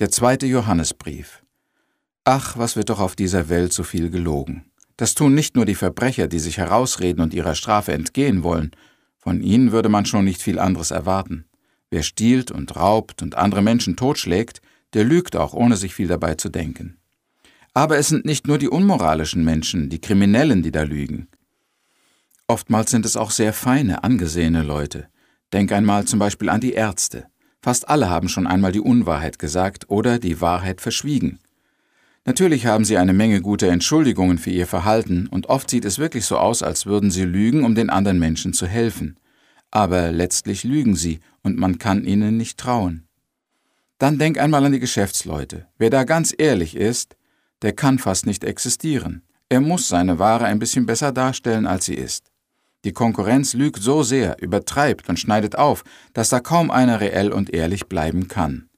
Der zweite Johannesbrief. Ach, was wird doch auf dieser Welt so viel gelogen. Das tun nicht nur die Verbrecher, die sich herausreden und ihrer Strafe entgehen wollen, von ihnen würde man schon nicht viel anderes erwarten. Wer stiehlt und raubt und andere Menschen totschlägt, der lügt auch, ohne sich viel dabei zu denken. Aber es sind nicht nur die unmoralischen Menschen, die Kriminellen, die da lügen. Oftmals sind es auch sehr feine, angesehene Leute. Denk einmal zum Beispiel an die Ärzte. Fast alle haben schon einmal die Unwahrheit gesagt oder die Wahrheit verschwiegen. Natürlich haben sie eine Menge guter Entschuldigungen für ihr Verhalten und oft sieht es wirklich so aus, als würden sie lügen, um den anderen Menschen zu helfen. Aber letztlich lügen sie und man kann ihnen nicht trauen. Dann denk einmal an die Geschäftsleute. Wer da ganz ehrlich ist, der kann fast nicht existieren. Er muss seine Ware ein bisschen besser darstellen, als sie ist. Die Konkurrenz lügt so sehr, übertreibt und schneidet auf, dass da kaum einer reell und ehrlich bleiben kann.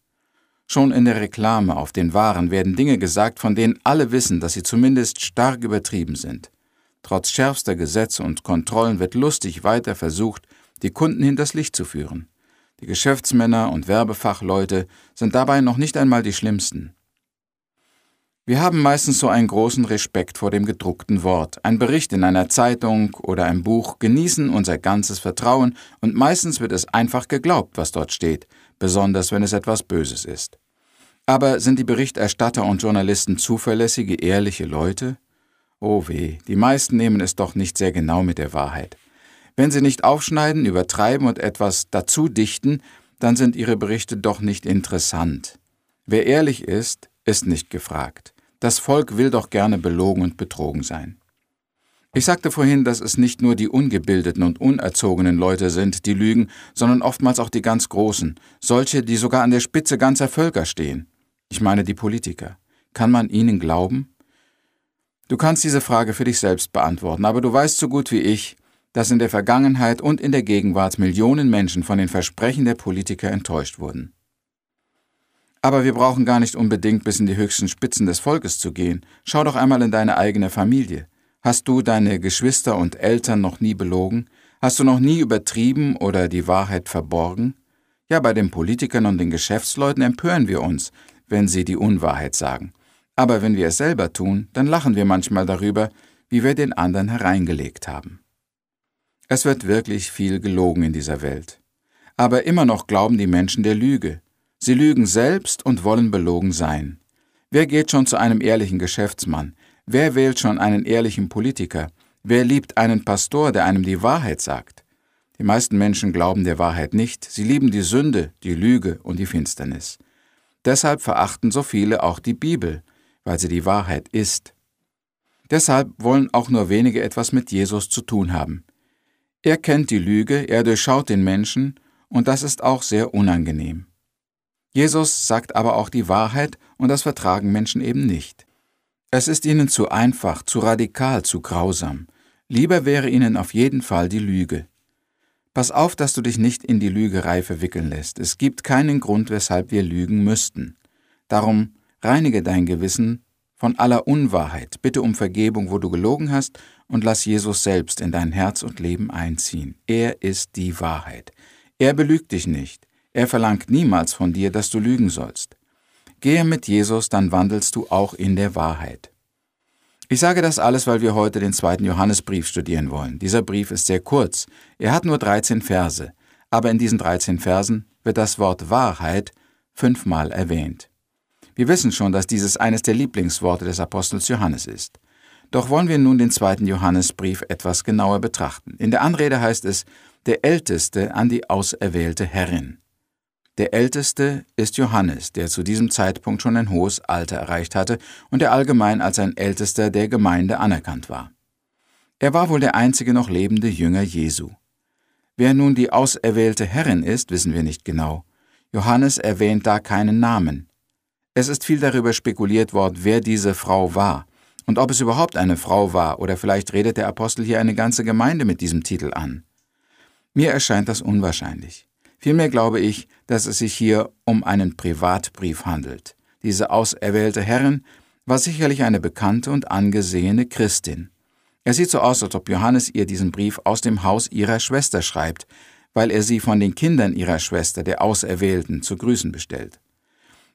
Schon in der Reklame auf den Waren werden Dinge gesagt, von denen alle wissen, dass sie zumindest stark übertrieben sind. Trotz schärfster Gesetze und Kontrollen wird lustig weiter versucht, die Kunden hinters Licht zu führen. Die Geschäftsmänner und Werbefachleute sind dabei noch nicht einmal die schlimmsten. Wir haben meistens so einen großen Respekt vor dem gedruckten Wort. Ein Bericht in einer Zeitung oder ein Buch genießen unser ganzes Vertrauen und meistens wird es einfach geglaubt, was dort steht, besonders wenn es etwas Böses ist. Aber sind die Berichterstatter und Journalisten zuverlässige, ehrliche Leute? Oh weh, die meisten nehmen es doch nicht sehr genau mit der Wahrheit. Wenn sie nicht aufschneiden, übertreiben und etwas dazu dichten, dann sind ihre Berichte doch nicht interessant. Wer ehrlich ist, ist nicht gefragt. Das Volk will doch gerne belogen und betrogen sein. Ich sagte vorhin, dass es nicht nur die ungebildeten und unerzogenen Leute sind, die lügen, sondern oftmals auch die ganz Großen, solche, die sogar an der Spitze ganzer Völker stehen. Ich meine die Politiker. Kann man ihnen glauben? Du kannst diese Frage für dich selbst beantworten, aber du weißt so gut wie ich, dass in der Vergangenheit und in der Gegenwart Millionen Menschen von den Versprechen der Politiker enttäuscht wurden. Aber wir brauchen gar nicht unbedingt bis in die höchsten Spitzen des Volkes zu gehen. Schau doch einmal in deine eigene Familie. Hast du deine Geschwister und Eltern noch nie belogen? Hast du noch nie übertrieben oder die Wahrheit verborgen? Ja, bei den Politikern und den Geschäftsleuten empören wir uns, wenn sie die Unwahrheit sagen. Aber wenn wir es selber tun, dann lachen wir manchmal darüber, wie wir den anderen hereingelegt haben. Es wird wirklich viel gelogen in dieser Welt. Aber immer noch glauben die Menschen der Lüge. Sie lügen selbst und wollen belogen sein. Wer geht schon zu einem ehrlichen Geschäftsmann? Wer wählt schon einen ehrlichen Politiker? Wer liebt einen Pastor, der einem die Wahrheit sagt? Die meisten Menschen glauben der Wahrheit nicht, sie lieben die Sünde, die Lüge und die Finsternis. Deshalb verachten so viele auch die Bibel, weil sie die Wahrheit ist. Deshalb wollen auch nur wenige etwas mit Jesus zu tun haben. Er kennt die Lüge, er durchschaut den Menschen, und das ist auch sehr unangenehm. Jesus sagt aber auch die Wahrheit, und das vertragen Menschen eben nicht. Es ist ihnen zu einfach, zu radikal, zu grausam. Lieber wäre ihnen auf jeden Fall die Lüge. Pass auf, dass du dich nicht in die Lügerei verwickeln lässt. Es gibt keinen Grund, weshalb wir lügen müssten. Darum reinige dein Gewissen von aller Unwahrheit, bitte um Vergebung, wo du gelogen hast, und lass Jesus selbst in dein Herz und Leben einziehen. Er ist die Wahrheit. Er belügt dich nicht. Er verlangt niemals von dir, dass du lügen sollst. Gehe mit Jesus, dann wandelst du auch in der Wahrheit. Ich sage das alles, weil wir heute den zweiten Johannesbrief studieren wollen. Dieser Brief ist sehr kurz. Er hat nur 13 Verse. Aber in diesen 13 Versen wird das Wort Wahrheit fünfmal erwähnt. Wir wissen schon, dass dieses eines der Lieblingsworte des Apostels Johannes ist. Doch wollen wir nun den zweiten Johannesbrief etwas genauer betrachten. In der Anrede heißt es, der Älteste an die auserwählte Herrin. Der Älteste ist Johannes, der zu diesem Zeitpunkt schon ein hohes Alter erreicht hatte und der allgemein als ein Ältester der Gemeinde anerkannt war. Er war wohl der einzige noch lebende Jünger Jesu. Wer nun die auserwählte Herrin ist, wissen wir nicht genau. Johannes erwähnt da keinen Namen. Es ist viel darüber spekuliert worden, wer diese Frau war und ob es überhaupt eine Frau war oder vielleicht redet der Apostel hier eine ganze Gemeinde mit diesem Titel an. Mir erscheint das unwahrscheinlich. Vielmehr glaube ich, dass es sich hier um einen Privatbrief handelt. Diese auserwählte Herrin war sicherlich eine bekannte und angesehene Christin. Es sieht so aus, als ob Johannes ihr diesen Brief aus dem Haus ihrer Schwester schreibt, weil er sie von den Kindern ihrer Schwester, der Auserwählten, zu grüßen bestellt.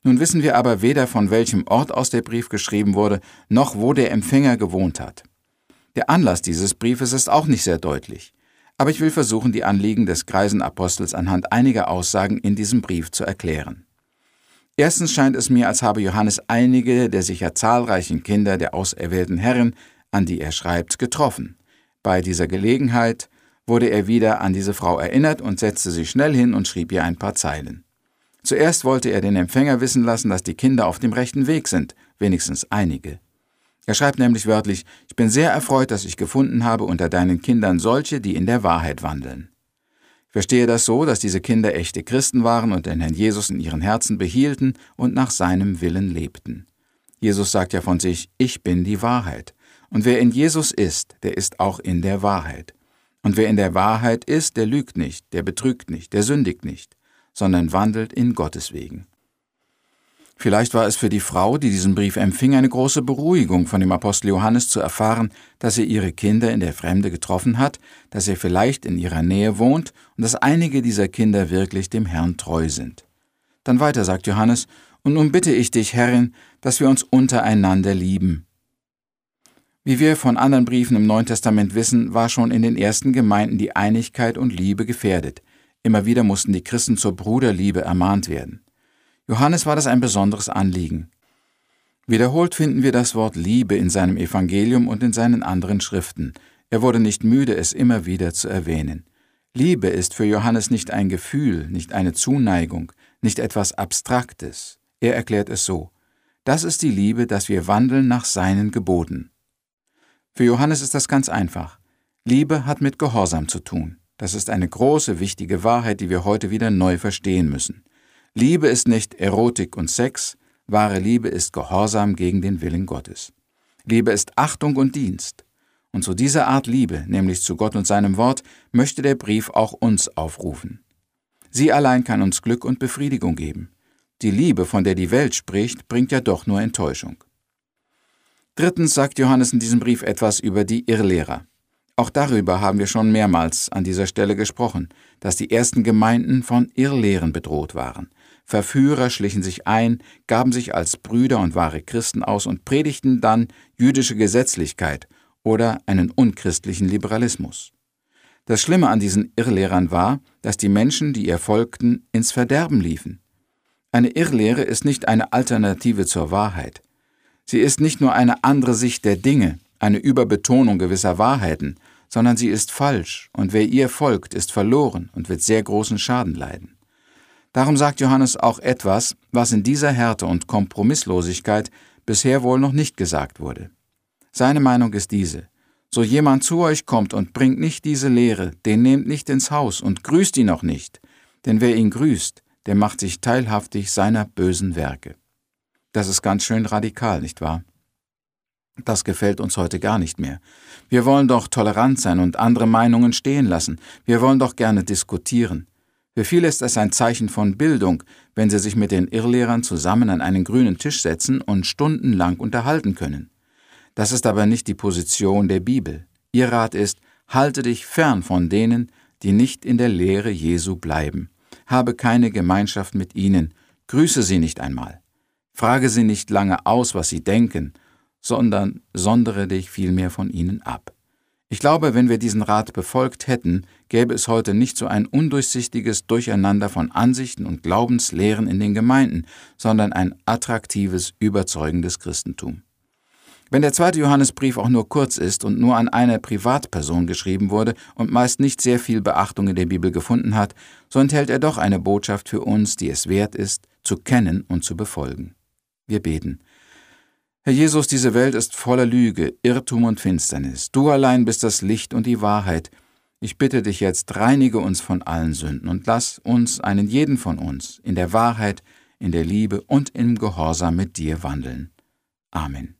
Nun wissen wir aber weder von welchem Ort aus der Brief geschrieben wurde, noch wo der Empfänger gewohnt hat. Der Anlass dieses Briefes ist auch nicht sehr deutlich, aber ich will versuchen, die Anliegen des greisen Apostels anhand einiger Aussagen in diesem Brief zu erklären. Erstens scheint es mir, als habe Johannes einige der sicher zahlreichen Kinder der auserwählten Herren, an die er schreibt, getroffen. Bei dieser Gelegenheit wurde er wieder an diese Frau erinnert und setzte sich schnell hin und schrieb ihr ein paar Zeilen. Zuerst wollte er den Empfänger wissen lassen, dass die Kinder auf dem rechten Weg sind, wenigstens einige. Er schreibt nämlich wörtlich, ich bin sehr erfreut, dass ich gefunden habe unter deinen Kindern solche, die in der Wahrheit wandeln. Ich verstehe das so, dass diese Kinder echte Christen waren und den Herrn Jesus in ihren Herzen behielten und nach seinem Willen lebten. Jesus sagt ja von sich, ich bin die Wahrheit. Und wer in Jesus ist, der ist auch in der Wahrheit. Und wer in der Wahrheit ist, der lügt nicht, der betrügt nicht, der sündigt nicht, sondern wandelt in Gottes Wegen. Vielleicht war es für die Frau, die diesen Brief empfing, eine große Beruhigung von dem Apostel Johannes zu erfahren, dass er ihre Kinder in der Fremde getroffen hat, dass er vielleicht in ihrer Nähe wohnt und dass einige dieser Kinder wirklich dem Herrn treu sind. Dann weiter sagt Johannes, und nun bitte ich dich, Herrin, dass wir uns untereinander lieben. Wie wir von anderen Briefen im Neuen Testament wissen, war schon in den ersten Gemeinden die Einigkeit und Liebe gefährdet. Immer wieder mussten die Christen zur Bruderliebe ermahnt werden. Johannes war das ein besonderes Anliegen. Wiederholt finden wir das Wort Liebe in seinem Evangelium und in seinen anderen Schriften. Er wurde nicht müde, es immer wieder zu erwähnen. Liebe ist für Johannes nicht ein Gefühl, nicht eine Zuneigung, nicht etwas Abstraktes. Er erklärt es so. Das ist die Liebe, dass wir wandeln nach seinen Geboten. Für Johannes ist das ganz einfach. Liebe hat mit Gehorsam zu tun. Das ist eine große, wichtige Wahrheit, die wir heute wieder neu verstehen müssen. Liebe ist nicht Erotik und Sex, wahre Liebe ist Gehorsam gegen den Willen Gottes. Liebe ist Achtung und Dienst. Und zu dieser Art Liebe, nämlich zu Gott und seinem Wort, möchte der Brief auch uns aufrufen. Sie allein kann uns Glück und Befriedigung geben. Die Liebe, von der die Welt spricht, bringt ja doch nur Enttäuschung. Drittens sagt Johannes in diesem Brief etwas über die Irrlehrer. Auch darüber haben wir schon mehrmals an dieser Stelle gesprochen, dass die ersten Gemeinden von Irrlehren bedroht waren. Verführer schlichen sich ein, gaben sich als Brüder und wahre Christen aus und predigten dann jüdische Gesetzlichkeit oder einen unchristlichen Liberalismus. Das Schlimme an diesen Irrlehrern war, dass die Menschen, die ihr folgten, ins Verderben liefen. Eine Irrlehre ist nicht eine Alternative zur Wahrheit. Sie ist nicht nur eine andere Sicht der Dinge, eine Überbetonung gewisser Wahrheiten, sondern sie ist falsch, und wer ihr folgt, ist verloren und wird sehr großen Schaden leiden. Darum sagt Johannes auch etwas, was in dieser Härte und Kompromisslosigkeit bisher wohl noch nicht gesagt wurde. Seine Meinung ist diese. So jemand zu euch kommt und bringt nicht diese Lehre, den nehmt nicht ins Haus und grüßt ihn auch nicht, denn wer ihn grüßt, der macht sich teilhaftig seiner bösen Werke. Das ist ganz schön radikal, nicht wahr? Das gefällt uns heute gar nicht mehr. Wir wollen doch tolerant sein und andere Meinungen stehen lassen. Wir wollen doch gerne diskutieren. Für viele ist es ein Zeichen von Bildung, wenn sie sich mit den Irrlehrern zusammen an einen grünen Tisch setzen und stundenlang unterhalten können. Das ist aber nicht die Position der Bibel. Ihr Rat ist, halte dich fern von denen, die nicht in der Lehre Jesu bleiben. Habe keine Gemeinschaft mit ihnen, grüße sie nicht einmal. Frage sie nicht lange aus, was sie denken, sondern sondere dich vielmehr von ihnen ab. Ich glaube, wenn wir diesen Rat befolgt hätten, gäbe es heute nicht so ein undurchsichtiges Durcheinander von Ansichten und Glaubenslehren in den Gemeinden, sondern ein attraktives, überzeugendes Christentum. Wenn der zweite Johannesbrief auch nur kurz ist und nur an eine Privatperson geschrieben wurde und meist nicht sehr viel Beachtung in der Bibel gefunden hat, so enthält er doch eine Botschaft für uns, die es wert ist, zu kennen und zu befolgen. Wir beten. Herr Jesus, diese Welt ist voller Lüge, Irrtum und Finsternis. Du allein bist das Licht und die Wahrheit. Ich bitte dich jetzt, reinige uns von allen Sünden und lass uns, einen jeden von uns, in der Wahrheit, in der Liebe und im Gehorsam mit dir wandeln. Amen.